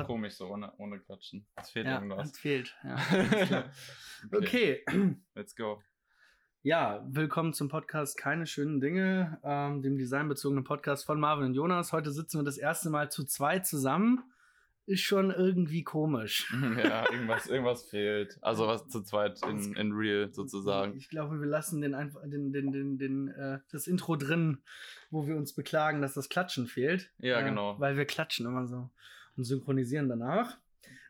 Ist komisch so ohne, ohne Klatschen. Es fehlt ja, irgendwas. Es fehlt, ja. okay. okay. Let's go. Ja, willkommen zum Podcast Keine schönen Dinge, ähm, dem designbezogenen Podcast von Marvin und Jonas. Heute sitzen wir das erste Mal zu zweit zusammen. Ist schon irgendwie komisch. ja, irgendwas, irgendwas fehlt. Also was zu zweit in, in real sozusagen. Ich glaube, wir lassen den einfach den, den, den, den, äh, das Intro drin, wo wir uns beklagen, dass das Klatschen fehlt. Ja, äh, genau. Weil wir klatschen immer so und synchronisieren danach.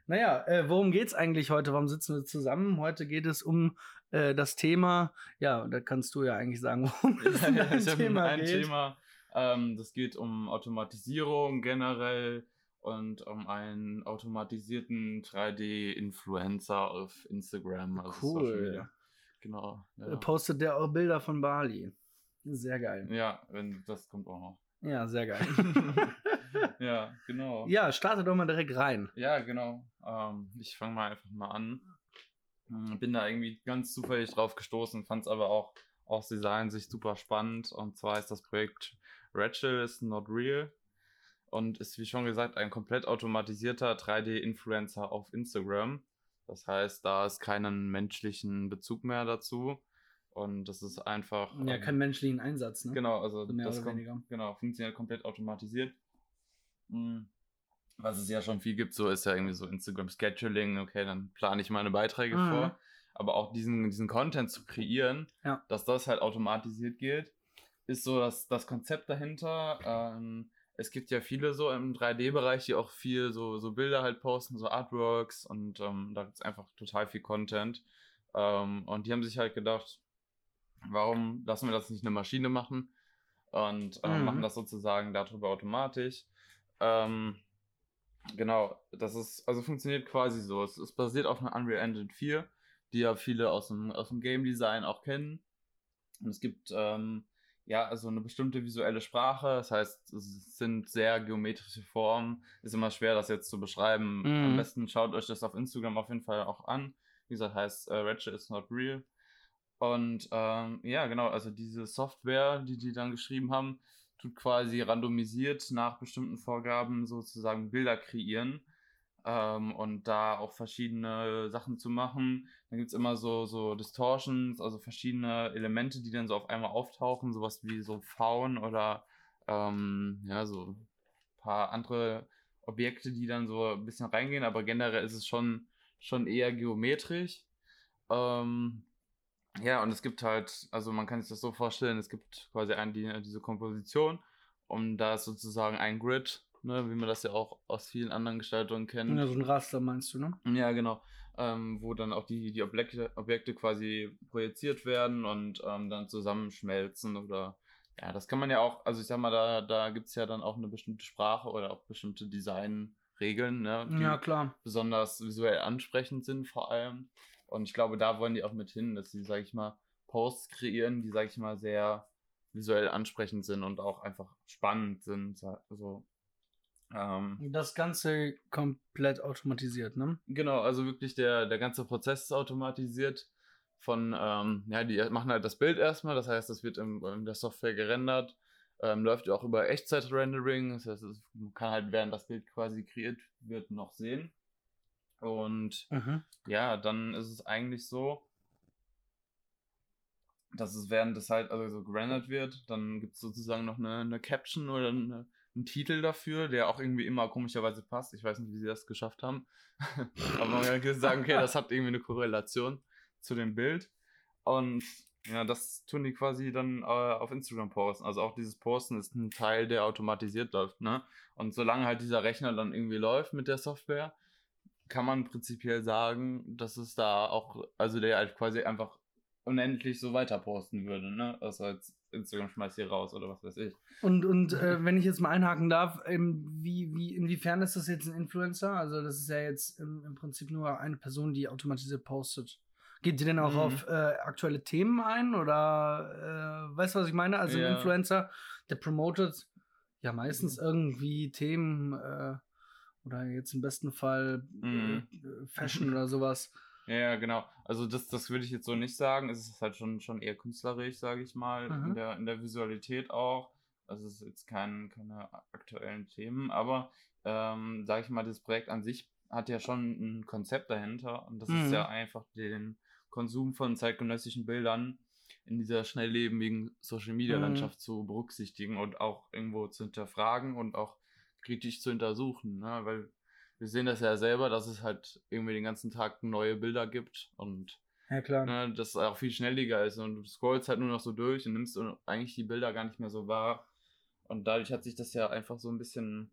Naja, äh, worum geht's eigentlich heute? Warum sitzen wir zusammen? Heute geht es um äh, das Thema, ja, da kannst du ja eigentlich sagen, worum es ja, um ja, ein ich Thema ein geht. Thema. Ähm, das geht um Automatisierung generell und um einen automatisierten 3D-Influencer auf Instagram. Also Cool. Genau. Ja. Postet der auch Bilder von Bali. Sehr geil. ja, wenn das kommt auch noch. Ja, sehr geil. ja, genau. ja, starte doch mal direkt rein. Ja, genau. Ähm, ich fange mal einfach mal an. Hm, Bin da irgendwie ganz zufällig drauf gestoßen, fand es aber auch aus Design-Sicht super spannend. Und zwar ist das Projekt Rachel is not real und ist, wie schon gesagt, ein komplett automatisierter 3D-Influencer auf Instagram. Das heißt, da ist keinen menschlichen Bezug mehr dazu. Und das ist einfach. Ja, ähm, kein menschlichen Einsatz, ne? Genau, also Mehr das oder kommt, weniger. genau, funktioniert komplett automatisiert. Mhm. Was es ja schon viel gibt, so ist ja irgendwie so Instagram Scheduling, okay, dann plane ich meine Beiträge Mhm. vor. Aber auch diesen, diesen Content zu kreieren, Ja. dass das halt automatisiert geht, ist so das, das Konzept dahinter. Ähm, es gibt ja viele so im 3D-Bereich, die auch viel so, so Bilder halt posten, so Artworks und ähm, da gibt es einfach total viel Content. Ähm, und die haben sich halt gedacht, warum lassen wir das nicht eine Maschine machen und äh, Mhm. machen das sozusagen darüber automatisch. Ähm, genau, das ist, also funktioniert quasi so. Es, es basiert auf einer Unreal Engine 4, die ja viele aus dem, aus dem Game Design auch kennen. Und es gibt ähm, ja also eine bestimmte visuelle Sprache, das heißt, es sind sehr geometrische Formen. Ist immer schwer, das jetzt zu beschreiben. Mhm. Am besten schaut euch das auf Instagram auf jeden Fall auch an. Wie gesagt, heißt äh, Ratchet is not real. Und ähm, ja, genau, also diese Software, die die dann geschrieben haben, tut quasi randomisiert nach bestimmten Vorgaben sozusagen Bilder kreieren ähm, und da auch verschiedene Sachen zu machen. Dann gibt es immer so, so Distortions, also verschiedene Elemente, die dann so auf einmal auftauchen, sowas wie so Faun oder ähm, ja, so ein paar andere Objekte, die dann so ein bisschen reingehen, aber generell ist es schon, schon eher geometrisch. Ähm, ja, und es gibt halt, also man kann sich das so vorstellen, es gibt quasi ein, die, diese Komposition und da ist sozusagen ein Grid, ne, wie man das ja auch aus vielen anderen Gestaltungen kennt. Ja, so ein Raster meinst du, ne? Ja, genau. Ähm, wo dann auch die, die Objekte, Objekte quasi projiziert werden und ähm, dann zusammenschmelzen oder ja, das kann man ja auch, also ich sag mal, da, da gibt es ja dann auch eine bestimmte Sprache oder auch bestimmte Designregeln, ne, die Ja, klar. besonders visuell ansprechend sind vor allem. Und ich glaube, da wollen die auch mit hin, dass sie, sag ich mal, Posts kreieren, die, sag ich mal, sehr visuell ansprechend sind und auch einfach spannend sind. Also, ähm, Das Ganze komplett automatisiert, ne? Genau, also wirklich der, der ganze Prozess ist automatisiert. Von, ähm, ja, die machen halt das Bild erstmal, das heißt, das wird im, in der Software gerendert, ähm, läuft ja auch über Echtzeit-Rendering, das heißt, man kann halt, während das Bild quasi kreiert wird, noch sehen. Und Mhm. ja, dann ist es eigentlich so, dass es während das halt also so gerendert wird, dann gibt es sozusagen noch eine, eine Caption oder eine, einen Titel dafür, der auch irgendwie immer komischerweise passt. Ich weiß nicht, wie sie das geschafft haben. Aber man kann sagen, okay, das hat irgendwie eine Korrelation zu dem Bild. Und ja, das tun die quasi dann äh, auf Instagram posten. Also auch dieses Posten ist ein Teil, der automatisiert läuft, ne? Und solange halt dieser Rechner dann irgendwie läuft mit der Software, kann man prinzipiell sagen, dass es da auch, also der halt quasi einfach unendlich so weiter posten würde, ne? Also jetzt Instagram schmeißt hier raus oder was weiß ich. Und, und äh, wenn ich jetzt mal einhaken darf, ähm, wie, wie, inwiefern ist das jetzt ein Influencer? Also, das ist ja jetzt im, im Prinzip nur eine Person, die automatisiert postet. Geht die denn auch Mhm. auf äh, aktuelle Themen ein? Oder äh, weißt du, was ich meine? Also Ja. ein Influencer, der promotet ja meistens irgendwie Themen äh, oder jetzt im besten Fall Mhm. äh, Fashion oder sowas. Ja, ja, genau. Also das, das würde ich jetzt so nicht sagen. Es ist halt schon, schon eher künstlerisch, sage ich mal, Mhm. in, der, in der Visualität auch. Also es ist jetzt kein, keine aktuellen Themen, aber ähm, sage ich mal, das Projekt an sich hat ja schon ein Konzept dahinter und das ist Mhm. ja einfach den Konsum von zeitgenössischen Bildern in dieser schnelllebigen Social Media Landschaft zu berücksichtigen und auch irgendwo zu hinterfragen und auch kritisch zu untersuchen, ne? weil wir sehen das ja selber, dass es halt irgendwie den ganzen Tag neue Bilder gibt und Ja, klar. ne, das auch viel schnelliger ist und du scrollst halt nur noch so durch und nimmst eigentlich die Bilder gar nicht mehr so wahr und dadurch hat sich das ja einfach so ein bisschen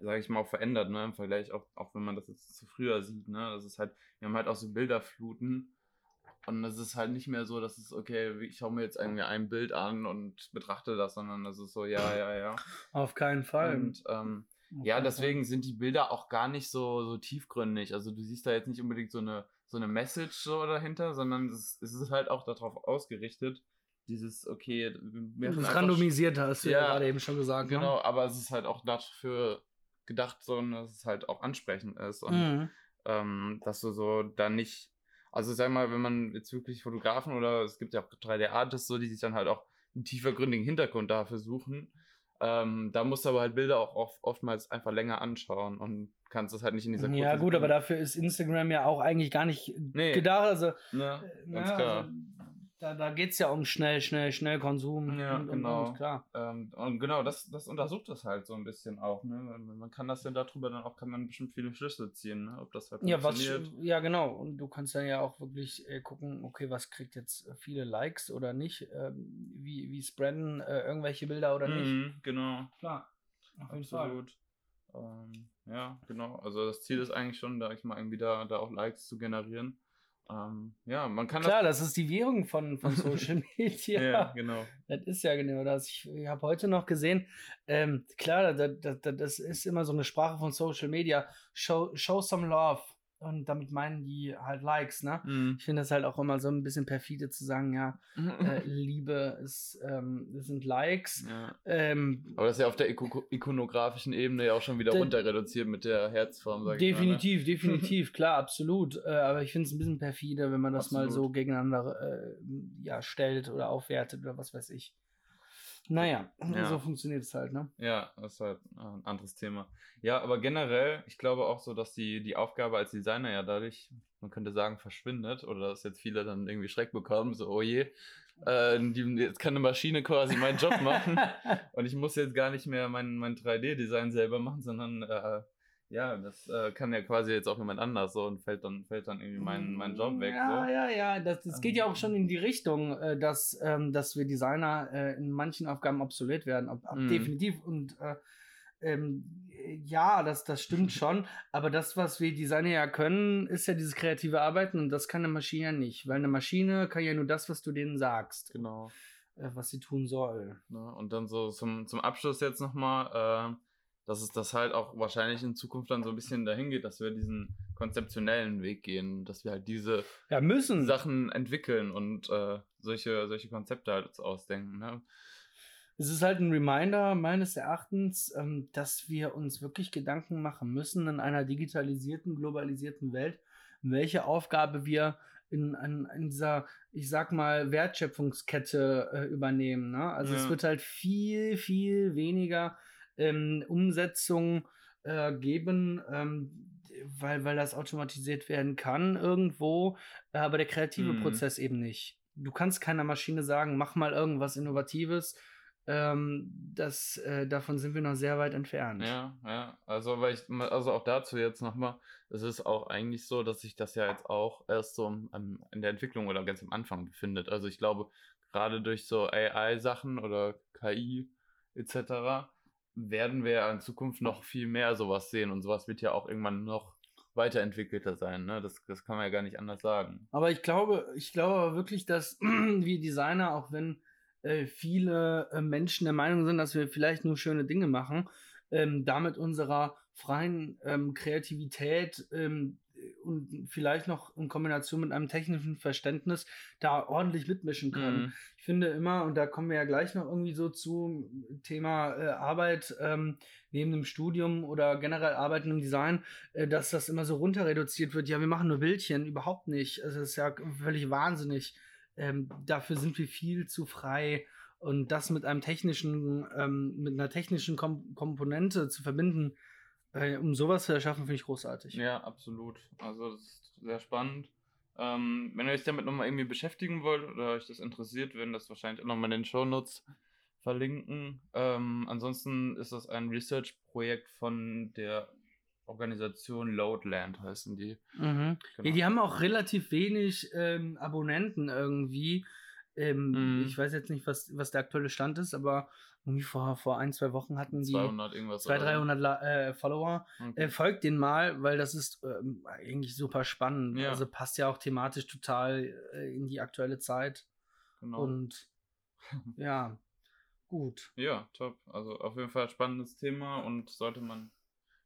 sage ich mal, auch verändert, ne, im Vergleich, auch, auch wenn man das jetzt zu früher sieht, ne, das ist halt, wir haben halt auch so Bilderfluten und es ist halt nicht mehr so, dass es, okay, ich schaue mir jetzt irgendwie ein Bild an und betrachte das, sondern das ist so, ja, ja, ja. Auf keinen Fall. Und ähm, ja, deswegen sind die Bilder auch gar nicht so, so tiefgründig. Also du siehst da jetzt nicht unbedingt so eine, so eine Message so dahinter, sondern es, es ist halt auch darauf ausgerichtet, dieses, okay, wir Das einfach Randomisierte hast du ja, Ja, gerade eben schon gesagt. ne? Genau, aber es ist halt auch dafür gedacht, so, dass es halt auch ansprechend ist und Mhm. ähm, dass du so dann nicht, also sag mal, wenn man jetzt wirklich Fotografen oder es gibt ja auch 3D-Artists, so, die sich dann halt auch einen tiefergründigen Hintergrund dafür suchen, ähm, da musst du aber halt Bilder auch oft, oftmals einfach länger anschauen und kannst es halt nicht in dieser Ja, gut, aber dafür ist Instagram ja auch eigentlich gar nicht Nee. gedacht. Also, Ja, äh, klar. also da, da geht es ja um schnell, schnell, schnell Konsum. Ja, und, und, genau. Und, klar. Ähm, und genau, das, das untersucht das halt so ein bisschen auch. Ne? Man kann das ja darüber dann auch, kann man bestimmt viele Schlüsse ziehen, ne? ob das halt Ja, was, funktioniert. ja, genau. Und du kannst dann ja auch wirklich äh, gucken, okay, was kriegt jetzt äh, viele Likes oder nicht? Ähm, wie, wie spreaden äh, irgendwelche Bilder oder nicht? Mhm, genau. Klar. Auf jeden Fall. Absolut. Ähm, ja, genau. Also das Ziel ist eigentlich schon, da ich mal irgendwie da, da auch Likes zu generieren. Ähm, ja, man kann Klar, das ist die Währung von, von Social Media. das. Ja, genau. Das ist ja genau das. Ich, ich habe heute noch gesehen, ähm, klar, das, das, das ist immer so eine Sprache von Social Media. Show, show some love. Und damit meinen die halt Likes, ne? Mhm. Ich finde das halt auch immer so ein bisschen perfide zu sagen, ja, äh, Liebe ist, ähm, das sind Likes. ja. Ähm, Aber das ist ja auf der iko ikonografischen Ebene ja auch schon wieder runter reduziert mit der Herzform, sag ich ne? definitiv, definitiv, klar, absolut. Äh, aber ich finde es ein bisschen perfide, wenn man das mal so Absolut. gegeneinander äh, ja, stellt oder aufwertet oder was weiß ich. Naja, Ja. so funktioniert es halt, ne? Ja, das ist halt äh, ein anderes Thema. Ja, aber generell, ich glaube auch so, dass die, die Aufgabe als Designer ja dadurch, man könnte sagen, verschwindet oder dass jetzt viele dann irgendwie Schreck bekommen, so, oh je, äh, die, jetzt kann eine Maschine quasi meinen Job machen. Und ich muss jetzt gar nicht mehr mein, mein 3D-Design selber machen, sondern äh, ja, das äh, kann ja quasi jetzt auch jemand anders so und fällt dann, fällt dann irgendwie mein, mein Job weg. Ja, so. ja, ja. Das, das geht ja auch schon in die Richtung, äh, dass, ähm, dass wir Designer äh, in manchen Aufgaben obsolet werden. Ob, ob Mhm. Definitiv. Und äh, ähm, ja, das, das stimmt schon. Aber das, was wir Designer ja können, ist ja dieses kreative Arbeiten und das kann eine Maschine ja nicht. Weil eine Maschine kann ja nur das, was du denen sagst, Genau. äh, was sie tun soll. Ne? Und dann so zum, zum Abschluss jetzt nochmal, äh, dass es das halt auch wahrscheinlich in Zukunft dann so ein bisschen dahin geht, dass wir diesen konzeptionellen Weg gehen, dass wir halt diese Ja, müssen. Sachen entwickeln und äh, solche, solche Konzepte halt uns ausdenken. Ne? Es ist halt ein Reminder meines Erachtens, ähm, dass wir uns wirklich Gedanken machen müssen in einer digitalisierten, globalisierten Welt, welche Aufgabe wir in, in, in dieser, ich sag mal, Wertschöpfungskette äh, übernehmen. Ne? Also es Ja. wird halt viel, viel weniger ähm, Umsetzung äh, geben, ähm, weil, weil das automatisiert werden kann irgendwo, aber der kreative Mhm. Prozess eben nicht. Du kannst keiner Maschine sagen, mach mal irgendwas Innovatives. Ähm, das, äh, davon sind wir noch sehr weit entfernt. Ja, ja. Also, weil ich, also auch dazu jetzt nochmal, es ist auch eigentlich so, dass sich das ja jetzt auch erst so am- am- in der Entwicklung oder ganz am Anfang befindet. Also ich glaube, gerade durch so AI-Sachen oder KI etc. werden wir in Zukunft noch viel mehr sowas sehen und sowas wird ja auch irgendwann noch weiterentwickelter sein. Ne? Das, das kann man ja gar nicht anders sagen. Aber ich glaube, ich glaube wirklich, dass wir Designer, auch wenn äh, viele äh, Menschen der Meinung sind, dass wir vielleicht nur schöne Dinge machen, ähm, damit unserer freien ähm, Kreativität ähm, und vielleicht noch in Kombination mit einem technischen Verständnis da ordentlich mitmischen können. Mhm. Ich finde immer, und da kommen wir ja gleich noch irgendwie so zu, Thema äh, Arbeit ähm, neben dem Studium oder generell Arbeiten im Design, äh, dass das immer so runter reduziert wird. Ja, wir machen nur Bildchen, überhaupt nicht. Also das ist ja völlig wahnsinnig. Ähm, dafür sind wir viel zu frei. Und das mit einem technischen, ähm, mit einer technischen Kom Komponente zu verbinden, um sowas zu erschaffen, finde ich großartig. Ja, absolut. Also das ist sehr spannend. Ähm, wenn ihr euch damit nochmal irgendwie beschäftigen wollt oder euch das interessiert, werden das wahrscheinlich auch nochmal in den Shownotes verlinken. Ähm, ansonsten ist das ein Research-Projekt von der Organisation Loadland, heißen die. Mhm. Genau. Ja, die haben auch relativ wenig ähm, Abonnenten irgendwie. Ähm, Mhm. Ich weiß jetzt nicht, was, was der aktuelle Stand ist, aber irgendwie vor, vor ein, zwei Wochen hatten die 200 irgendwas. 200, oder so. 300 La äh, Follower. Okay. Äh, folgt den mal, weil das ist ähm, eigentlich super spannend. Ja. Also passt ja auch thematisch total äh, in die aktuelle Zeit. genau. Und ja, gut. Ja, top. Also auf jeden Fall spannendes Thema und sollte man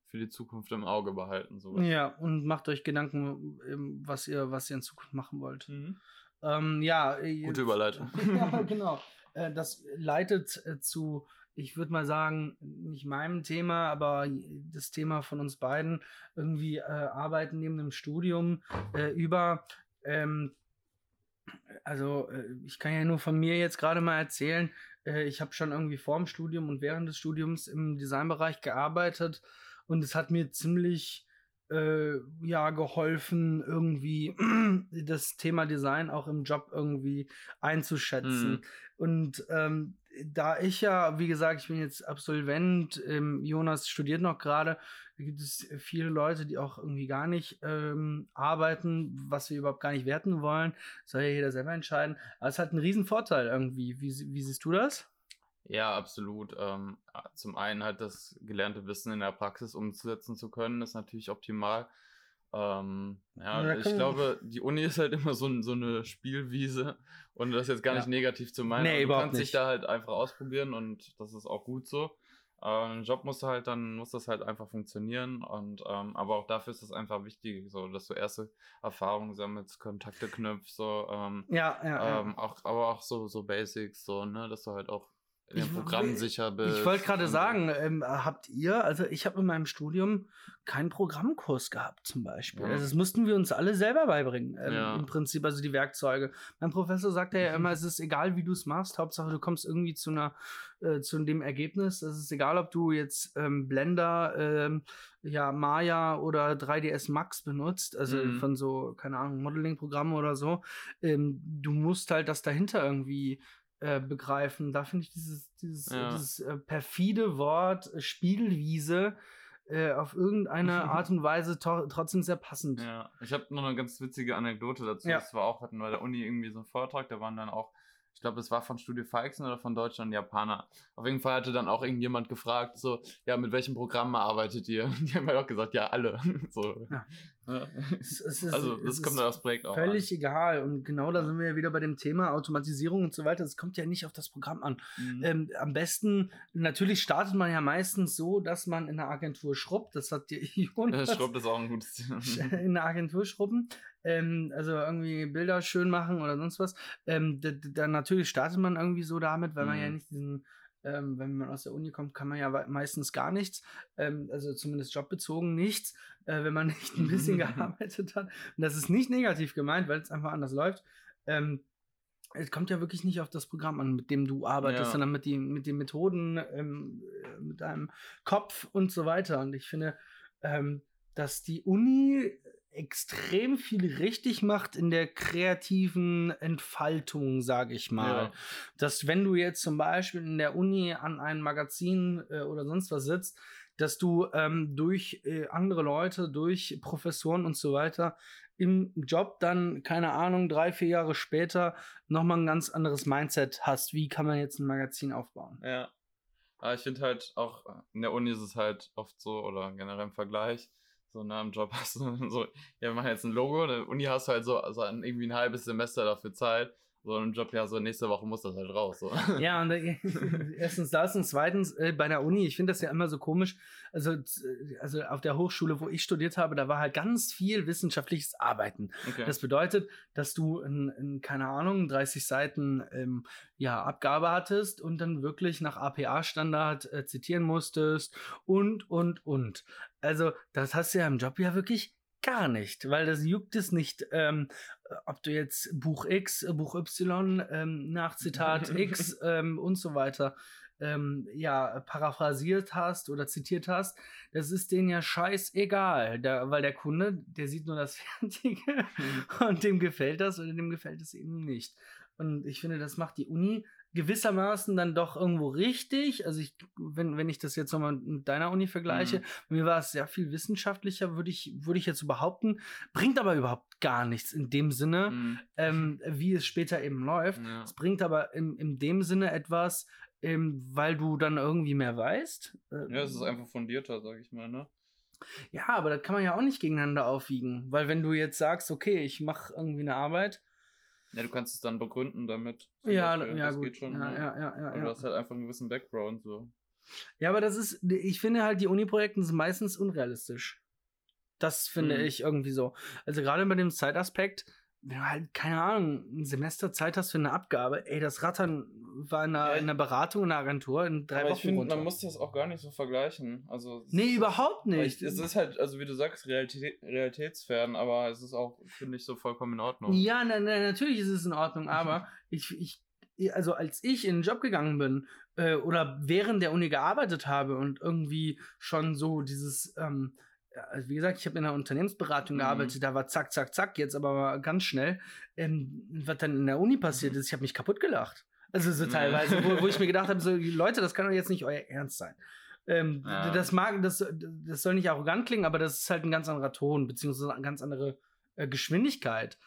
für die Zukunft im Auge behalten. Sowas. Ja, und macht euch Gedanken, ähm, was ihr, was ihr in Zukunft machen wollt. Mhm. Ähm, ja, äh, Gute Überleitung. ja, genau. Äh, das leitet äh, zu, ich würde mal sagen, nicht meinem Thema, aber das Thema von uns beiden, irgendwie äh, Arbeiten neben dem Studium äh, über. Ähm, also, ich kann ja nur von mir jetzt gerade mal erzählen. Äh, ich habe schon irgendwie vor dem Studium und während des Studiums im Designbereich gearbeitet und es hat mir ziemlich äh, ja geholfen, irgendwie das Thema Design auch im Job irgendwie einzuschätzen. Mhm. Und ähm, da ich ja, wie gesagt, ich bin jetzt Absolvent, ähm, Jonas studiert noch gerade, gibt es viele Leute, die auch irgendwie gar nicht ähm, arbeiten, was wir überhaupt gar nicht werten wollen. Soll ja jeder selber entscheiden. Aber es hat einen riesen Vorteil irgendwie. Wie, wie siehst du das? Ja, absolut. Ähm, zum einen halt das gelernte Wissen in der Praxis umzusetzen zu können, ist natürlich optimal. Ähm, ja, ich glaube, die Uni ist halt immer so, ein, so eine Spielwiese und das jetzt gar Ja. nicht negativ zu meinen. Nee, aber du überhaupt kannst dich nicht. da halt einfach ausprobieren und das ist auch gut so. Ähm, Im Job musst du halt dann, muss das halt einfach funktionieren und ähm, aber auch dafür ist es einfach wichtig, so dass du erste Erfahrungen sammelst, Kontakte knüpfst, so ähm, Ja, ja. ja. ähm, auch, aber auch so, so Basics, so, ne, dass du halt auch in dem Ich- Programm sicher bist. Ich wollte gerade sagen, ähm, habt ihr, also ich habe in meinem Studium keinen Programmkurs gehabt zum Beispiel. Ja. Also das mussten wir uns alle selber beibringen, ähm, Ja. im Prinzip, also die Werkzeuge. Mein Professor sagte ja immer, es ist egal, wie du es machst, Hauptsache du kommst irgendwie zu einer, äh, zu dem Ergebnis. Es ist egal, ob du jetzt ähm, Blender, ähm, ja, Maya oder 3ds Max benutzt, also Mhm. von so, keine Ahnung, Modeling-Programmen oder so. Ähm, du musst halt das dahinter irgendwie äh, begreifen. Da finde ich dieses, dieses, Ja. dieses äh, perfide Wort äh, Spielwiese äh, auf irgendeine Art und Weise trotzdem sehr passend. Ja, ich habe noch eine ganz witzige Anekdote dazu. Ja. Das war auch, hatten wir der Uni irgendwie so einen Vortrag, da waren dann auch, ich glaube, es war von Studio Feixen oder von Deutschland Japaner. Auf jeden Fall hatte dann auch irgendjemand gefragt, so, ja, mit welchem Programm arbeitet ihr? Die haben halt auch gesagt, ja, alle. so. Ja. Ja. Es, es ist, Also, es das kommt dann aufs Projekt auch völlig egal. Und genau da sind wir ja wieder bei dem Thema Automatisierung und so weiter. Es kommt ja nicht auf das Programm an. an. Mhm. Ähm, am besten, natürlich startet man ja meistens so, dass man in der Agentur schrubbt. Das hat die Jonas Ja, Schrubb ist auch ein gutes Thema. in der Agentur schrubben. Ähm, also irgendwie Bilder schön machen oder sonst was. Ähm, dann natürlich startet man irgendwie so damit, weil man ja Mhm. nicht diesen, ähm, wenn man aus der Uni kommt, kann man ja meistens gar nichts. Ähm, also zumindest jobbezogen nichts, äh, wenn man nicht ein bisschen gearbeitet hat. Und das ist nicht negativ gemeint, weil es einfach anders läuft. Ähm, es kommt ja wirklich nicht auf das Programm an, mit dem du arbeitest, Ja. sondern mit, die, mit den Methoden, ähm, äh, mit deinem Kopf und so weiter. Und ich finde, ähm, dass die Uni extrem viel richtig macht in der kreativen Entfaltung, sage ich mal. Ja. Dass wenn du jetzt zum Beispiel in der Uni an einem Magazin äh, oder sonst was sitzt, dass du ähm, durch äh, andere Leute, durch Professoren und so weiter im Job dann, keine Ahnung, drei, vier Jahre später nochmal ein ganz anderes Mindset hast. Wie kann man jetzt ein Magazin aufbauen? Ja. Aber ich finde halt auch, in der Uni ist es halt oft so, oder generell im Vergleich, so nach dem Job hast du so, ja, wir machen jetzt ein Logo, der Uni hast du halt so also irgendwie ein halbes Semester dafür Zeit. So im Job, ja, so nächste Woche muss das halt raus. So. Ja, und äh, erstens das und zweitens äh, bei der Uni, ich finde das ja immer so komisch. Also, also auf der Hochschule, wo ich studiert habe, da war halt ganz viel wissenschaftliches Arbeiten. Okay. Das bedeutet, dass du in, in keine Ahnung, 30 Seiten ähm, ja, Abgabe hattest und dann wirklich nach APA-Standard äh, zitieren musstest und, und, und. Also, das hast du ja im Job ja wirklich gar nicht, weil das juckt es nicht, ähm, ob du jetzt Buch X, Buch Y ähm, nach Zitat X ähm, und so weiter ähm, ja, paraphrasiert hast oder zitiert hast, das ist denen ja scheißegal, da, weil der Kunde, der sieht nur das Fertige mhm. und dem gefällt das oder dem gefällt es eben nicht. Und ich finde, das macht die Uni gewissermaßen dann doch irgendwo richtig. Also ich, wenn, wenn ich das jetzt nochmal mit deiner Uni vergleiche, mhm. mir war es sehr viel wissenschaftlicher, würde ich, würde ich jetzt behaupten, bringt aber überhaupt gar nichts in dem Sinne, mhm. ähm, wie es später eben läuft. Ja. Es bringt aber in, in dem Sinne etwas, ähm, weil du dann irgendwie mehr weißt. ja, es ist einfach fundierter, sag ich mal, ne? Ja, aber das kann man ja auch nicht gegeneinander aufwiegen, weil wenn du jetzt sagst, okay, ich mache irgendwie eine Arbeit, ja, du kannst es dann begründen damit. Ja, Beispiel. ja, das gut. geht schon. Ja, ne? ja, ja, ja, Aber du hast halt einfach einen gewissen Background so. Ja, aber das ist, ich finde halt, die Uni-Projekte sind meistens unrealistisch. Das finde mhm. ich irgendwie so. Also gerade bei dem Zeitaspekt, wenn du halt, keine Ahnung, ein Semester Zeit hast für eine Abgabe, ey, das Rattern war in einer, ja. in einer Beratung in einer Agentur in drei aber Wochen. Ich finde, man muss das auch gar nicht so vergleichen. Also, nee, überhaupt nicht. es ist halt, also wie du sagst, Realität, realitätsfern, aber es ist auch, finde ich, so vollkommen in Ordnung. Ja, na, na, natürlich ist es in Ordnung, aber ich, ich, also als ich in den Job gegangen bin äh, oder während der Uni gearbeitet habe und irgendwie schon so dieses, ähm, also wie gesagt, ich habe in einer Unternehmensberatung mhm. gearbeitet, da war zack, zack, zack, jetzt aber ganz schnell. Ähm, was dann in der Uni passiert mhm. ist, ich habe mich kaputt gelacht. Also so teilweise, wo, wo ich mir gedacht habe, so, Leute, das kann doch jetzt nicht euer Ernst sein. Ähm, ja. Das mag, das, das soll nicht arrogant klingen, aber das ist halt ein ganz anderer Ton, beziehungsweise eine ganz andere äh, Geschwindigkeit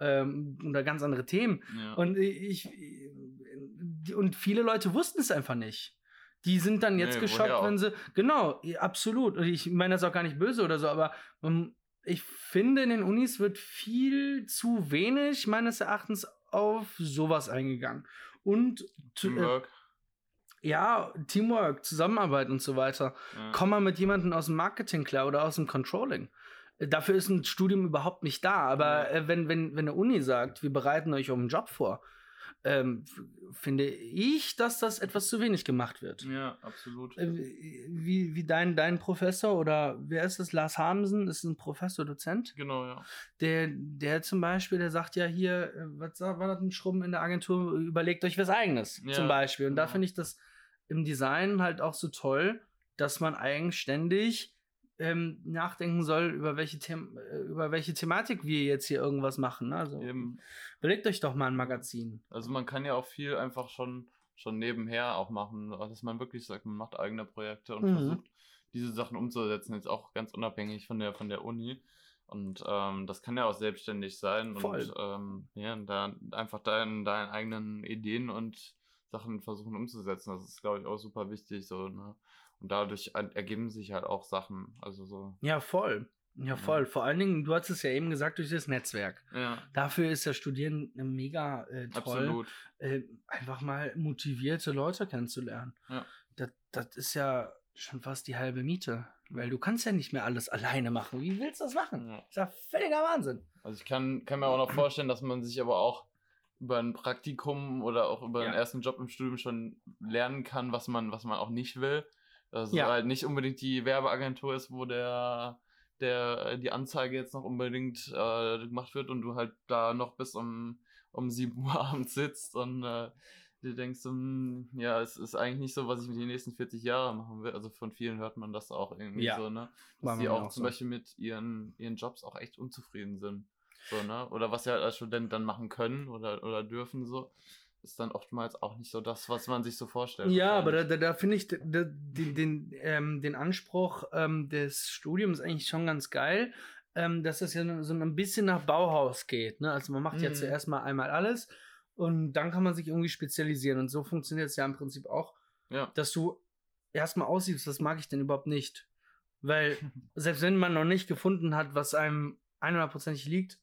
ähm, oder ganz andere Themen. Ja. Und ich, und viele Leute wussten es einfach nicht. Die sind dann jetzt nee, geschockt, wenn sie. Genau, absolut. Ich meine das auch gar nicht böse oder so, aber um, ich finde, in den Unis wird viel zu wenig, meines Erachtens, auf sowas eingegangen. Und Teamwork. Äh, ja, Teamwork, Zusammenarbeit und so weiter. Ja. Komm mal mit jemandem aus dem Marketing klar oder aus dem Controlling. Dafür ist ein Studium überhaupt nicht da. Aber ja. äh, wenn, wenn, wenn eine Uni sagt, wir bereiten euch um einen Job vor, ähm, finde ich, dass das etwas zu wenig gemacht wird. Ja, absolut. Äh, wie, wie dein, dein Professor oder wer ist das? Lars Hamsen ist ein Professor, Dozent. Genau, ja. Der, der zum Beispiel, der sagt ja hier, äh, was war das ein Schrubben in der Agentur, überlegt euch was eigenes, ja, zum Beispiel. Und genau. da finde ich das im Design halt auch so toll, dass man eigenständig ähm, nachdenken soll, über welche, The äh, über welche Thematik wir jetzt hier irgendwas machen. Ne? Also Eben. überlegt euch doch mal ein Magazin. Also man kann ja auch viel einfach schon, schon nebenher auch machen, dass man wirklich sagt, man macht eigene Projekte und mhm. versucht, diese Sachen umzusetzen, jetzt auch ganz unabhängig von der, von der Uni. Und ähm, das kann ja auch selbstständig sein Voll. und ähm, ja, da einfach deinen, deinen eigenen Ideen und Sachen versuchen umzusetzen. Das ist, glaube ich, auch super wichtig. So, ne? Und dadurch ergeben sich halt auch Sachen. Also so. Ja, voll. Ja, voll. Vor allen Dingen, du hast es ja eben gesagt, durch das Netzwerk. Ja. Dafür ist das Studieren mega äh, toll. Absolut. Äh, einfach mal motivierte Leute kennenzulernen. Ja. Das, das ist ja schon fast die halbe Miete. Weil du kannst ja nicht mehr alles alleine machen. Wie willst du das machen? Ja. Das ist ja völliger Wahnsinn. Also ich kann, kann mir auch noch vorstellen, dass man sich aber auch über ein Praktikum oder auch über ja. den ersten Job im Studium schon lernen kann, was man, was man auch nicht will. Dass ja. es halt nicht unbedingt die Werbeagentur ist, wo der, der die Anzeige jetzt noch unbedingt äh, gemacht wird und du halt da noch bis um, um 7 Uhr abends sitzt und äh, du denkst, um, ja, es ist eigentlich nicht so, was ich mit den nächsten 40 Jahren machen will. Also von vielen hört man das auch irgendwie ja. so, ne? Dass die auch, auch zum so. Beispiel mit ihren, ihren Jobs auch echt unzufrieden sind. So, ne? Oder was sie halt als Student dann machen können oder, oder dürfen so ist dann oftmals auch nicht so das, was man sich so vorstellt. Ja, aber da, da, da finde ich den, den, ähm, den Anspruch ähm, des Studiums eigentlich schon ganz geil, ähm, dass das ja so ein bisschen nach Bauhaus geht. Ne? Also man macht mhm. ja zuerst mal einmal alles und dann kann man sich irgendwie spezialisieren. Und so funktioniert es ja im Prinzip auch, ja. dass du erstmal aussiehst, was mag ich denn überhaupt nicht. Weil selbst wenn man noch nicht gefunden hat, was einem 100%ig liegt,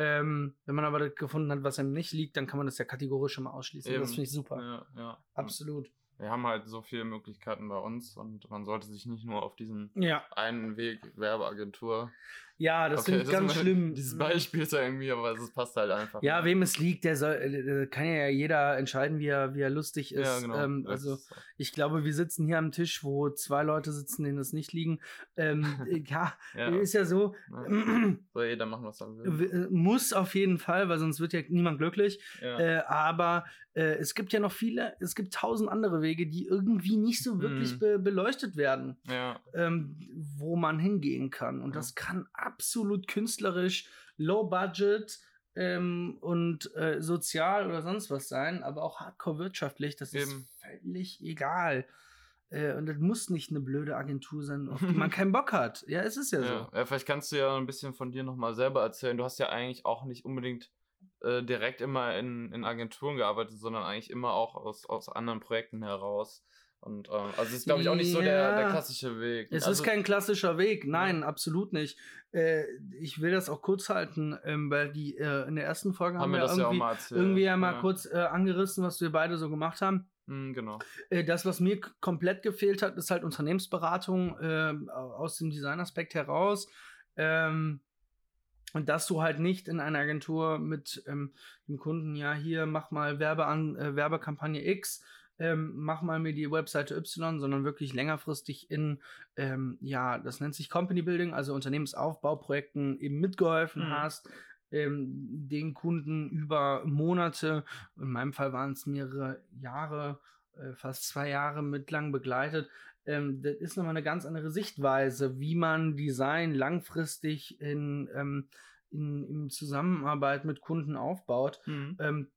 ähm, wenn man aber gefunden hat, was einem nicht liegt, dann kann man das ja kategorisch schon mal ausschließen. Eben. Das finde ich super. Ja, ja. Absolut. Wir haben halt so viele Möglichkeiten bei uns und man sollte sich nicht nur auf diesen ja. einen Weg Werbeagentur Ja, das Okay, finde ich ganz schlimm. Dieses Beispiel ist ja irgendwie, aber es passt halt einfach. Ja, wem es liegt, der soll, äh, kann ja jeder entscheiden, wie er, wie er lustig ist. Ja, genau. ähm, also ich glaube, wir sitzen hier am Tisch, wo zwei Leute sitzen, denen es nicht liegen. Ähm, äh, ja, ja, ist ja so. ne? Soll jeder machen, was er will. Äh, Muss auf jeden Fall, weil sonst wird ja niemand glücklich. Ja. Äh, aber äh, es gibt ja noch viele, es gibt tausend andere Wege, die irgendwie nicht so wirklich Mhm. be beleuchtet werden, ja. ähm, wo man hingehen kann. Und Ja. das kann absolut künstlerisch, low budget ähm, und äh, sozial oder sonst was sein, aber auch hardcore wirtschaftlich. Das Eben. ist völlig egal. Äh, und das muss nicht eine blöde Agentur sein, auf die man keinen Bock hat. Ja, es ist ja, Ja. so. ja, vielleicht kannst du ja ein bisschen von dir nochmal selber erzählen. Du hast ja eigentlich auch nicht unbedingt äh, direkt immer in, in Agenturen gearbeitet, sondern eigentlich immer auch aus, aus anderen Projekten heraus. Und ähm, also es ist, glaube ich, auch nicht so der, der Ja. klassische Weg. Es also, ist kein klassischer Weg, nein, absolut nicht. Äh, ich will das auch kurz halten, ähm, weil die äh, in der ersten Folge haben, haben wir das ja auch irgendwie, mal erzählt. irgendwie ja mal kurz äh, angerissen, was wir beide so gemacht haben. Hm, genau. Äh, das, was mir komplett gefehlt hat, ist halt Unternehmensberatung äh, aus dem Designaspekt heraus. Ähm, und dass du halt nicht in einer Agentur mit ähm, dem Kunden, ja, hier mach mal Werbe an, äh, Werbekampagne X, ähm, mach mal mir die Webseite Y, sondern wirklich längerfristig in, ähm, ja, das nennt sich Company Building, also Unternehmensaufbauprojekten eben mitgeholfen Mhm. hast, ähm, den Kunden über Monate, in meinem Fall waren es mehrere Jahre, äh, fast zwei Jahre mit lang begleitet. Ähm, das ist nochmal eine ganz andere Sichtweise, wie man Design langfristig in, ähm, in, in Zusammenarbeit mit Kunden aufbaut. Hm. Ähm,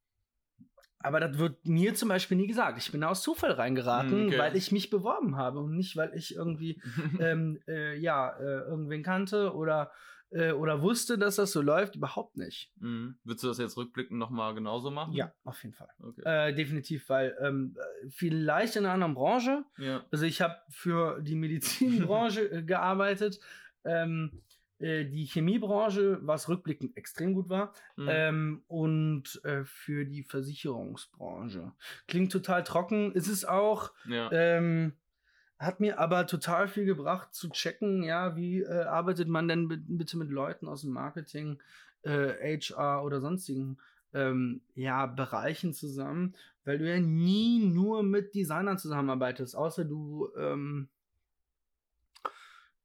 aber das wird mir zum Beispiel nie gesagt. Ich bin da aus Zufall reingeraten, Mm, okay. weil ich mich beworben habe und nicht, weil ich irgendwie ähm, äh, ja, äh, irgendwen kannte oder, äh, oder wusste, dass das so läuft. Überhaupt nicht. Hm. Würdest du das jetzt rückblickend nochmal genauso machen? Ja, auf jeden Fall. Okay. Äh, definitiv, weil ähm, äh, vielleicht in einer anderen Branche. ja. Also ich habe für die Medizinbranche äh, gearbeitet. Ähm, äh, die Chemiebranche, was rückblickend extrem gut war, Hm. ähm, und äh, für die Versicherungsbranche. Klingt total trocken, ist es auch. ja. Ähm, hat mir aber total viel gebracht zu checken, ja, wie äh, arbeitet man denn bitte mit Leuten aus dem Marketing, äh, HR oder sonstigen ähm, ja, Bereichen zusammen, weil du ja nie nur mit Designern zusammenarbeitest, außer du ähm,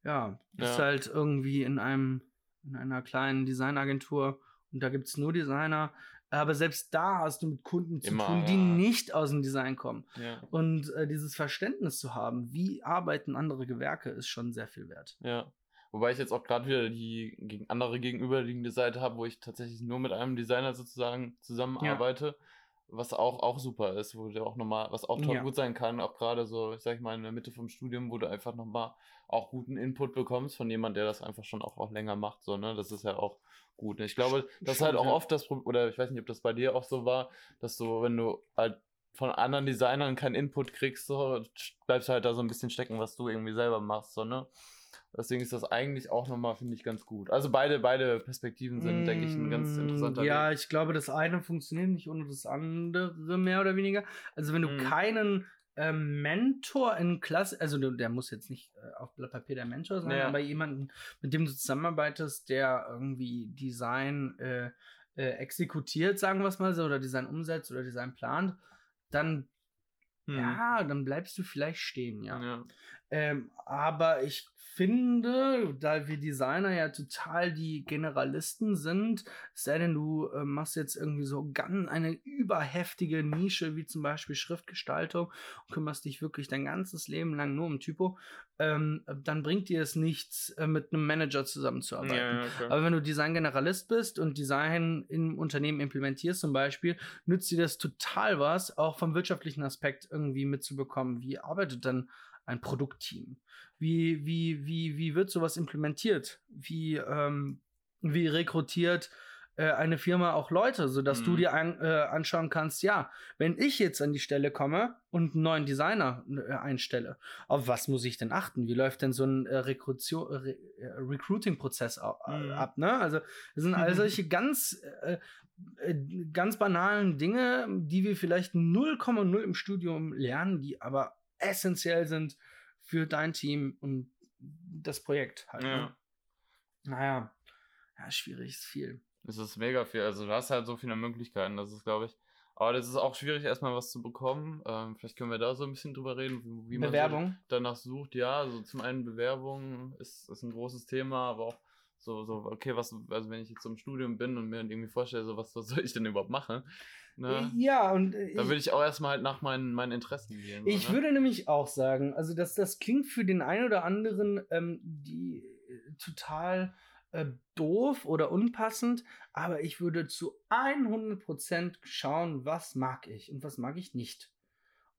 ja, bist Ja. halt irgendwie in einem in einer kleinen Designagentur und da gibt es nur Designer. Aber selbst da hast du mit Kunden zu Immer, tun, die ja. nicht aus dem Design kommen. ja. Und äh, dieses Verständnis zu haben, wie arbeiten andere Gewerke, ist schon sehr viel wert. Ja. Wobei ich jetzt auch gerade wieder die gegen andere gegenüberliegende Seite habe, wo ich tatsächlich nur mit einem Designer sozusagen zusammenarbeite, was auch, auch super ist, wo der auch nochmal, was auch toll Ja. gut sein kann, auch gerade so, ich sag mal, in der Mitte vom Studium, wo du einfach nochmal auch guten Input bekommst von jemand, der das einfach schon auch, auch länger macht, so, ne? Das ist ja auch gut. Ich glaube, das ist halt auch oft das Problem, oder ich weiß nicht, ob das bei dir auch so war, dass du, wenn du halt von anderen Designern keinen Input kriegst, so, bleibst du halt da so ein bisschen stecken, was du irgendwie selber machst, so, ne? Deswegen ist das eigentlich auch nochmal, finde ich, ganz gut. Also beide, beide Perspektiven sind, denke ich, ein ganz Mm, interessanter Ja, Weg. ich glaube, das eine funktioniert nicht ohne das andere, mehr oder weniger. Also, wenn du Mhm. keinen ähm, Mentor in Klasse, also der muss jetzt nicht äh, auf Blatt Papier der Mentor sein, Ja. aber jemanden, mit dem du zusammenarbeitest, der irgendwie Design äh, äh, exekutiert, sagen wir es mal so, oder Design umsetzt oder Design plant, dann, Hm. ja, dann bleibst du vielleicht stehen, ja. ja. Ähm, aber ich finde, da wir Designer ja total die Generalisten sind, sei denn, du äh, machst jetzt irgendwie so ganz eine überheftige Nische, wie zum Beispiel Schriftgestaltung, und kümmerst dich wirklich dein ganzes Leben lang nur um Typo, ähm, dann bringt dir es nichts, äh, mit einem Manager zusammenzuarbeiten. Ja, klar. Aber wenn du Design-Generalist bist und Design im Unternehmen implementierst zum Beispiel, nützt dir das total was, auch vom wirtschaftlichen Aspekt irgendwie mitzubekommen. Wie arbeitet dann ein Produktteam? Wie, wie, wie, wie wird sowas implementiert? Wie, ähm, wie rekrutiert äh, eine Firma auch Leute, sodass du Mhm. dir an, äh, anschauen kannst, ja, wenn ich jetzt an die Stelle komme und einen neuen Designer äh, einstelle, auf was muss ich denn achten? Wie läuft denn so ein äh, Re äh, Recruiting-Prozess äh, Mhm. ab? Ne? Also das sind all solche ganz, äh, äh, ganz banalen Dinge, die wir vielleicht 0,0 im Studium lernen, die aber essentiell sind für dein Team und das Projekt halt. Ja. Ne? Naja, ja, schwierig ist viel. Es ist mega viel. Also du hast halt so viele Möglichkeiten, das ist, glaube ich. Aber das ist auch schwierig, erstmal was zu bekommen. Ähm, vielleicht können wir da so ein bisschen drüber reden, wie, man Bewerbung? so danach sucht. Ja, also zum einen Bewerbung ist, ist ein großes Thema, aber auch so, so, okay, was, also wenn ich jetzt im Studium bin und mir irgendwie vorstelle, so was, was soll ich denn überhaupt machen? Ne? Ja, und äh, Da würde ich auch erstmal halt nach meinen, meinen Interessen gehen. so, Ich ne? würde nämlich auch sagen, also das, das klingt für den einen oder anderen ähm, die äh, total äh, doof oder unpassend, aber ich würde zu 100% schauen, was mag ich und was mag ich nicht.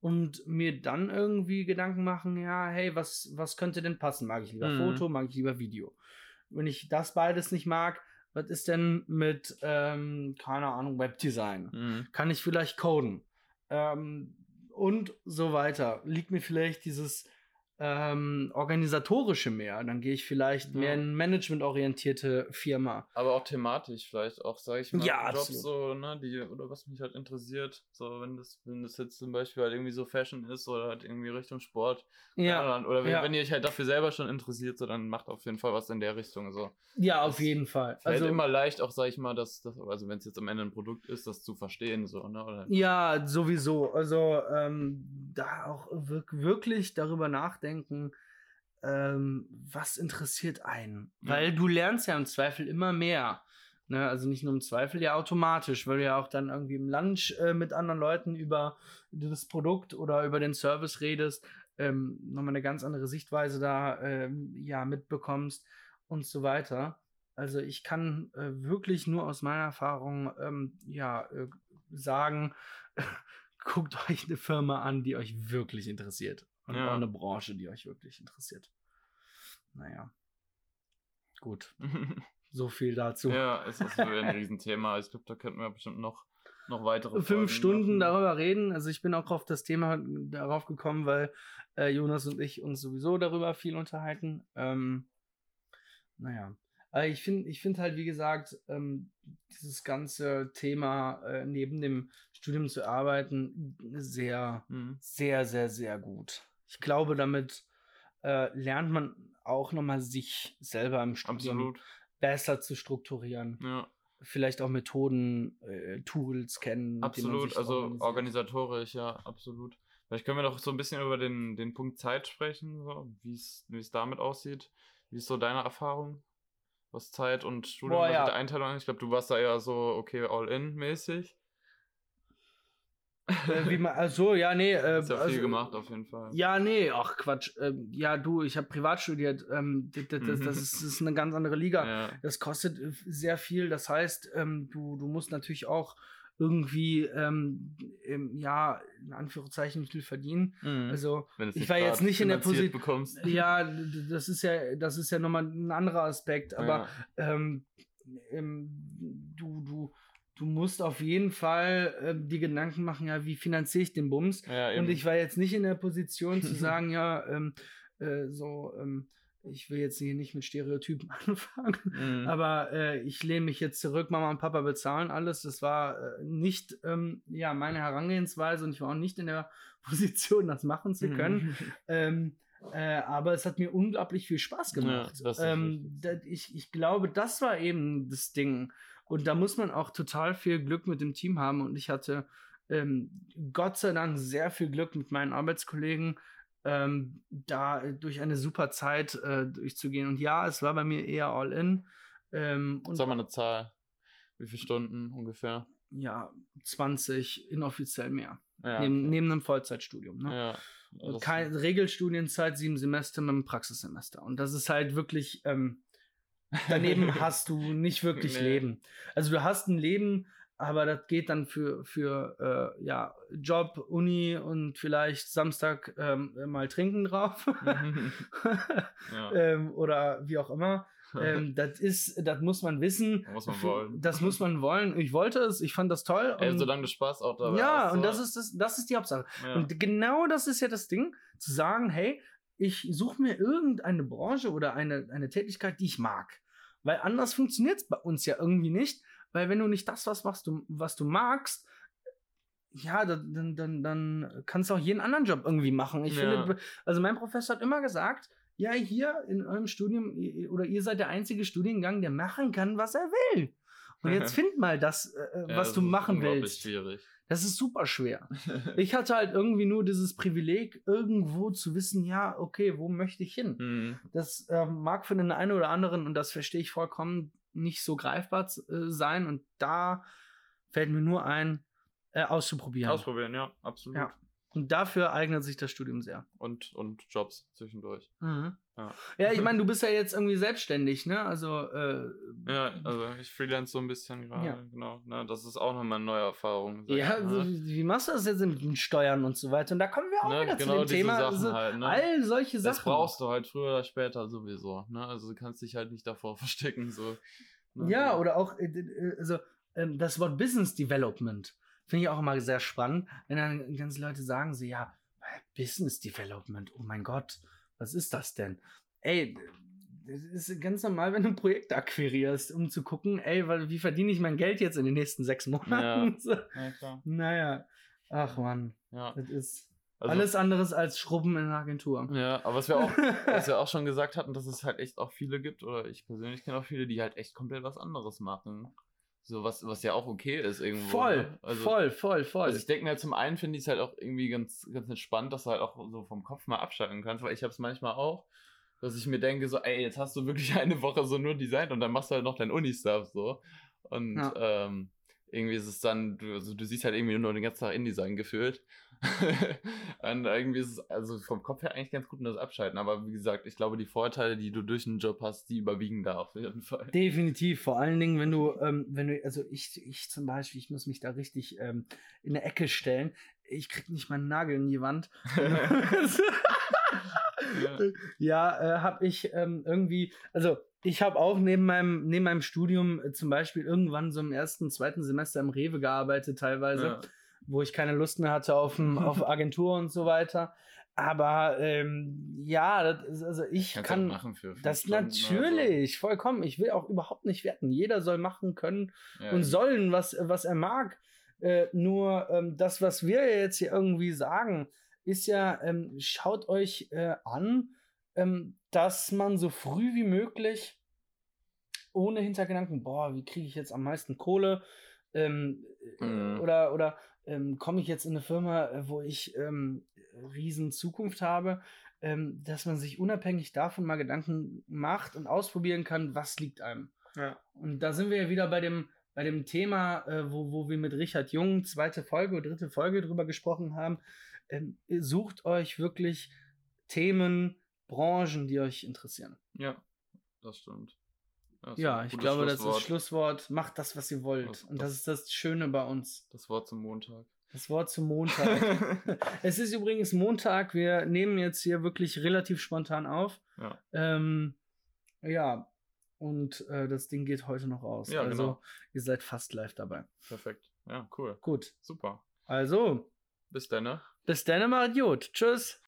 Und mir dann irgendwie Gedanken machen, ja, hey, was, was könnte denn passen? Mag ich lieber Mhm. Foto, mag ich lieber Video? Wenn ich das beides nicht mag, was ist denn mit, ähm, keine Ahnung, Webdesign? Mhm. kann ich vielleicht coden ähm, und so weiter. Liegt mir vielleicht dieses ähm, organisatorische mehr, dann gehe ich vielleicht Ja. mehr in managementorientierte Firma. Aber auch thematisch vielleicht auch, sage ich mal, Ja, Jobs absolut. so, ne, die, oder was mich halt interessiert, so wenn das, wenn das jetzt zum Beispiel halt irgendwie so Fashion ist oder halt irgendwie Richtung Sport. Ja, dann, oder wenn, ja. wenn ihr euch halt dafür selber schon interessiert, so dann macht auf jeden Fall was in der Richtung. So. ja, auf das jeden Fall. Fällt Also immer leicht, auch sag ich mal, dass, das, also wenn es jetzt am Ende ein Produkt ist, das zu verstehen, so, ne? Oder, Ja, sowieso. Also ähm, da auch wirk wirklich darüber nachdenken, ähm, was interessiert einen. Ja. Weil du lernst ja im Zweifel immer mehr. Ne? Also nicht nur im Zweifel, ja automatisch, weil du ja auch dann irgendwie im Lunch äh, mit anderen Leuten über das Produkt oder über den Service redest, ähm, nochmal eine ganz andere Sichtweise da ähm, ja mitbekommst und so weiter. Also ich kann äh, wirklich nur aus meiner Erfahrung ähm, ja äh, sagen, guckt euch eine Firma an, die euch wirklich interessiert. Und Ja. eine Branche, die euch wirklich interessiert. Naja. Gut, so viel dazu. ja, es ist ein Riesenthema. Ich glaube, da könnten wir bestimmt noch, noch weitere Folgen Fünf Stunden machen. darüber reden. Also ich bin auch auf das Thema darauf gekommen, weil äh, Jonas und ich uns sowieso darüber viel unterhalten. Ähm, naja. Aber ich finde ich find halt, wie gesagt, ähm, dieses ganze Thema äh, neben dem Studium zu arbeiten sehr, Mhm. sehr, sehr, sehr gut. Ich glaube, damit äh, lernt man auch nochmal sich selber im Studium Absolut. besser zu strukturieren. Ja, Vielleicht auch Methoden, äh, Tools kennen. absolut. Also organisatorisch, ja, absolut. Vielleicht können wir doch so ein bisschen über den, den Punkt Zeit sprechen, so, wie es damit aussieht. Wie ist so deine Erfahrung? Was Zeit und Studium, Boah, ja. Einteilung? Ich glaube, du warst da eher so, okay, all-in-mäßig. Äh, wie man, also ja, nee. Äh, Hast ja viel also, gemacht auf jeden Fall. Ja, nee, ach Quatsch. Ähm, ja, du, ich habe privat studiert. Ähm, das, das, das, ist, das ist eine ganz andere Liga. Ja. Das kostet äh, sehr viel. Das heißt, ähm, du, du musst natürlich auch irgendwie, ähm, ja, in Anführungszeichen viel verdienen. Mhm. Also, ich war jetzt nicht in der finanziert Posi- bekommst. ja, das ist ja, das ist ja nochmal ein anderer Aspekt. Aber ja. ähm, du, musst auf jeden Fall ähm, die Gedanken machen, ja, wie finanziere ich den Bums? Ja, Und ich war jetzt nicht in der Position zu sagen, ja, ähm, äh, so, ähm, ich will jetzt hier nicht mit Stereotypen anfangen, Mhm. aber äh, ich lehne mich jetzt zurück, Mama und Papa bezahlen alles. Das war äh, nicht ähm, ja, meine Herangehensweise und ich war auch nicht in der Position, das machen zu können. Ähm, äh, aber es hat mir unglaublich viel Spaß gemacht. Ja, ähm, ich, ich glaube, das war eben das Ding. Und da muss man auch total viel Glück mit dem Team haben. Und ich hatte ähm, Gott sei Dank sehr viel Glück mit meinen Arbeitskollegen, ähm, da durch eine super Zeit äh, durchzugehen. Und ja, es war bei mir eher all in. Ähm, und Sag mal eine Zahl. Wie viele Stunden ungefähr? ja, 20 inoffiziell mehr. Ja. Neben, neben einem Vollzeitstudium. Ne? ja. Kein, Regelstudienzeit, sieben Semester mit einem Praxissemester. Und das ist halt wirklich, ähm, daneben hast du nicht wirklich Nee. Leben. Also du hast ein Leben, aber das geht dann für, für äh, ja, Job, Uni und vielleicht Samstag ähm, mal trinken drauf. ja. ähm, oder wie auch immer. Ähm, das ist, das muss man wissen. Muss man wollen. Das muss man wollen. Ich wollte es, ich fand das toll. Ey, solange du Spaß auch dabei ja, hast. und so. das ist, das, das ist die Hauptsache. Ja. Und genau das ist ja das Ding, zu sagen, hey, ich suche mir irgendeine Branche oder eine, eine Tätigkeit, die ich mag. Weil anders funktioniert es bei uns ja irgendwie nicht. Weil wenn du nicht das was machst, du, was du magst, ja, dann, dann, dann, kannst du auch jeden anderen Job irgendwie machen. Ich Ja. finde, also mein Professor hat immer gesagt, ja, hier in eurem Studium oder ihr seid der einzige Studiengang, der machen kann, was er will. Und jetzt find mal das, äh, Ja, was das du machen willst. schwierig. Das ist super schwer. Ich hatte halt irgendwie nur dieses Privileg, irgendwo zu wissen, ja, okay, wo möchte ich hin? Mhm. Das ähm, mag für den einen oder anderen, und das verstehe ich vollkommen, nicht so greifbar äh, sein. Und da fällt mir nur ein, äh, auszuprobieren. Ausprobieren, ja, absolut. Ja. Und dafür eignet sich das Studium sehr. Und, und Jobs zwischendurch. Mhm. Ja. Ja, ich meine, du bist ja jetzt irgendwie selbstständig, ne? Also, äh, Ja, also ich freelance so ein bisschen gerade, Ja. genau. Ne, das ist auch nochmal eine neue Erfahrung. ja, ich mal. so, wie machst du das jetzt mit den Steuern und so weiter? Und da kommen wir auch Ne, wieder genau zu dem Thema. Sachen also, halt, ne? All solche Das Sachen. brauchst du halt früher oder später sowieso. Ne? Also du kannst dich halt nicht davor verstecken. So. Ne? Ja, oder auch, äh, äh, also, ähm, das Wort Business Development finde ich auch immer sehr spannend, wenn dann ganz Leute sagen so, ja, Business Development, oh mein Gott, was ist das denn? Ey, das ist ganz normal, wenn du ein Projekt akquirierst, um zu gucken, ey, wie verdiene ich mein Geld jetzt in den nächsten sechs Monaten? So. Ja. Naja, ach man, Ja. das ist Also, alles anderes als Schrubben in einer Agentur. Ja, aber was wir auch, was wir auch schon gesagt hatten, dass es halt echt auch viele gibt, oder ich persönlich kenne auch viele, die halt echt komplett was anderes machen. So was, was ja auch okay ist irgendwo. voll, ne? also, voll, voll, voll. Also ich denke mir zum einen finde ich es halt auch irgendwie ganz, ganz entspannt, dass du halt auch so vom Kopf mal abschalten kannst, weil ich habe es manchmal auch, dass ich mir denke so, ey, jetzt hast du wirklich eine Woche so nur Design und dann machst du halt noch dein Uni-Stuff so. Und Ja. ähm, irgendwie ist es dann, du, also du siehst halt irgendwie nur den ganzen Tag InDesign gefühlt. und irgendwie ist es also vom Kopf her eigentlich ganz gut, nur das Abschalten. Aber wie gesagt, ich glaube, die Vorteile, die du durch einen Job hast, die überwiegen da auf jeden Fall. Definitiv, vor allen Dingen, wenn du, ähm, wenn du, also ich, ich zum Beispiel, ich muss mich da richtig ähm, in eine Ecke stellen. Ich krieg nicht meinen Nagel in die Wand. Ja. ja, äh, habe ich ähm, irgendwie, also ich habe auch neben meinem, neben meinem Studium äh, zum Beispiel irgendwann so im ersten, zweiten Semester im Rewe gearbeitet teilweise, Ja. Wo ich keine Lust mehr hatte auf, auf Agentur und so weiter. Aber ähm, ja, das also ich Kannst kann machen für das Stunden oder so. natürlich, vollkommen. Ich will auch überhaupt nicht werten. Jeder soll machen können Ja, und eben. sollen, was, was er mag. Äh, nur ähm, das, was wir jetzt hier irgendwie sagen, ist ja, ähm, schaut euch äh, an, ähm, dass man so früh wie möglich ohne Hintergedanken, boah, wie kriege ich jetzt am meisten Kohle? Ähm, äh, Mhm. Oder, oder ähm, komme ich jetzt in eine Firma, äh, wo ich ähm, riesen Zukunft habe, ähm, dass man sich unabhängig davon mal Gedanken macht und ausprobieren kann, was liegt einem. Ja. Und da sind wir ja wieder bei dem, bei dem Thema, äh, wo, wo wir mit Richard Jung zweite Folge oder dritte Folge drüber gesprochen haben. Ähm, sucht euch wirklich Themen, Branchen, die euch interessieren. Ja, das stimmt. Ja, ich glaube, das ist Schlusswort. Schlusswort. Macht das, was ihr wollt. Das- Und das das- ist das Schöne bei uns. Das Wort zum Montag. Das Wort zum Montag. es ist übrigens Montag. Wir nehmen jetzt hier wirklich relativ spontan auf. Ja. Ähm, ja, und äh, das Ding geht heute noch raus. Ja, also, genau. ihr seid fast live dabei. Perfekt. Ja, cool. Gut. Super. Also, Bis dann, ne? bis dann, gut. Tschüss.